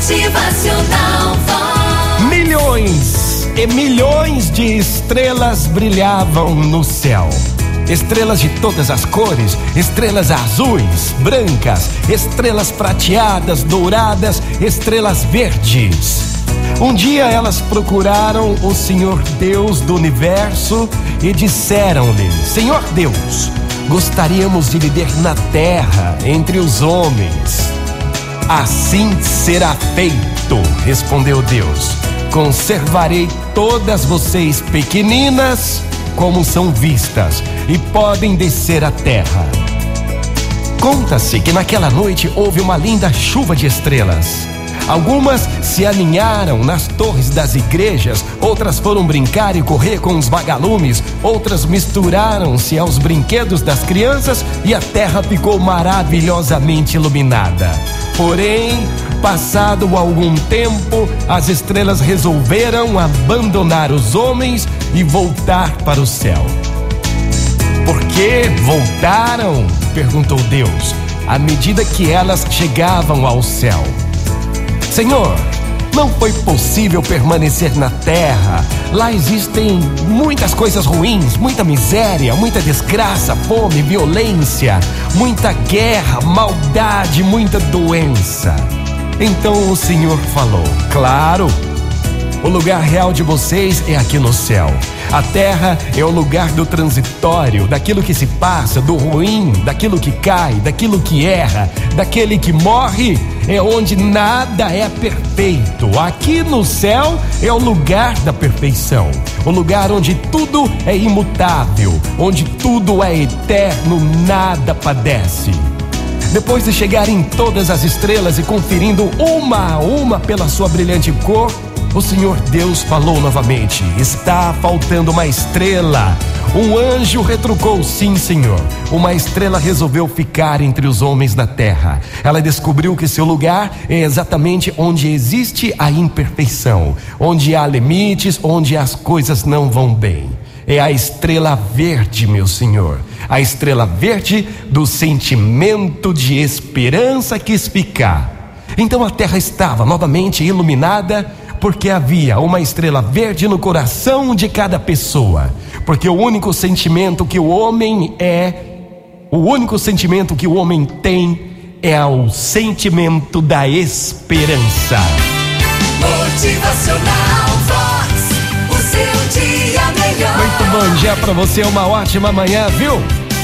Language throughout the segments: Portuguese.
Motivacional Vox. Milhões e milhões de estrelas brilhavam no céu. Estrelas de todas as cores, estrelas azuis, brancas, estrelas prateadas, douradas, estrelas verdes. Um dia elas procuraram o Senhor Deus do universo e disseram-lhe: Senhor Deus, gostaríamos de viver na terra entre os homens. Assim será feito, respondeu Deus. Conservarei todas vocês pequeninas como são vistas e podem descer à terra. Conta-se que naquela noite houve uma linda chuva de estrelas. Algumas se aninharam nas torres das igrejas, outras foram brincar e correr com os vagalumes, outras misturaram-se aos brinquedos das crianças e a terra ficou maravilhosamente iluminada. Porém, passado algum tempo, as estrelas resolveram abandonar os homens e voltar para o céu. Por que voltaram? perguntou Deus, à medida que elas chegavam ao céu. Senhor, não foi possível permanecer na terra. Lá existem muitas coisas ruins, muita miséria, muita desgraça, fome, violência, muita guerra, maldade, muita doença. Então o Senhor falou: Claro, o lugar real de vocês é aqui no céu. A terra é o lugar do transitório, daquilo que se passa, do ruim, daquilo que cai, daquilo que erra, daquele que morre. É onde nada é perfeito. Aqui no céu é o lugar da perfeição, o lugar onde tudo é imutável, onde tudo é eterno, nada padece. Depois de chegar em todas as estrelas e conferindo uma a uma pela sua brilhante cor, o Senhor Deus falou novamente: Está faltando uma estrela. Um anjo retrucou: Sim, Senhor. Uma estrela resolveu ficar entre os homens da terra. Ela descobriu que seu lugar é exatamente onde existe a imperfeição, onde há limites, onde as coisas não vão bem. É a estrela verde, meu Senhor. A estrela verde do sentimento de esperança quis ficar. Então a terra estava novamente iluminada porque havia uma estrela verde no coração de cada pessoa. Porque o único sentimento que o homem é, o único sentimento que o homem tem é o sentimento da esperança. Motivacional Vox. O seu dia melhor. Muito bom dia para você, uma ótima manhã, viu?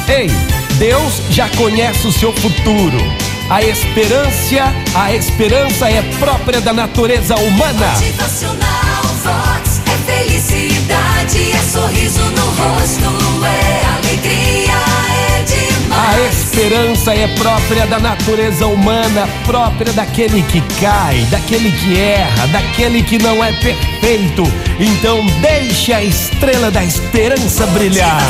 Ei, Deus já conhece o seu futuro. A esperança, a esperança é própria da natureza humana. Motivacional Vox. É felicidade, é sorriso no rosto, é alegria, é A esperança é própria da natureza humana, própria daquele que cai, daquele que erra, daquele que não é perfeito. Então deixe a estrela da esperança brilhar.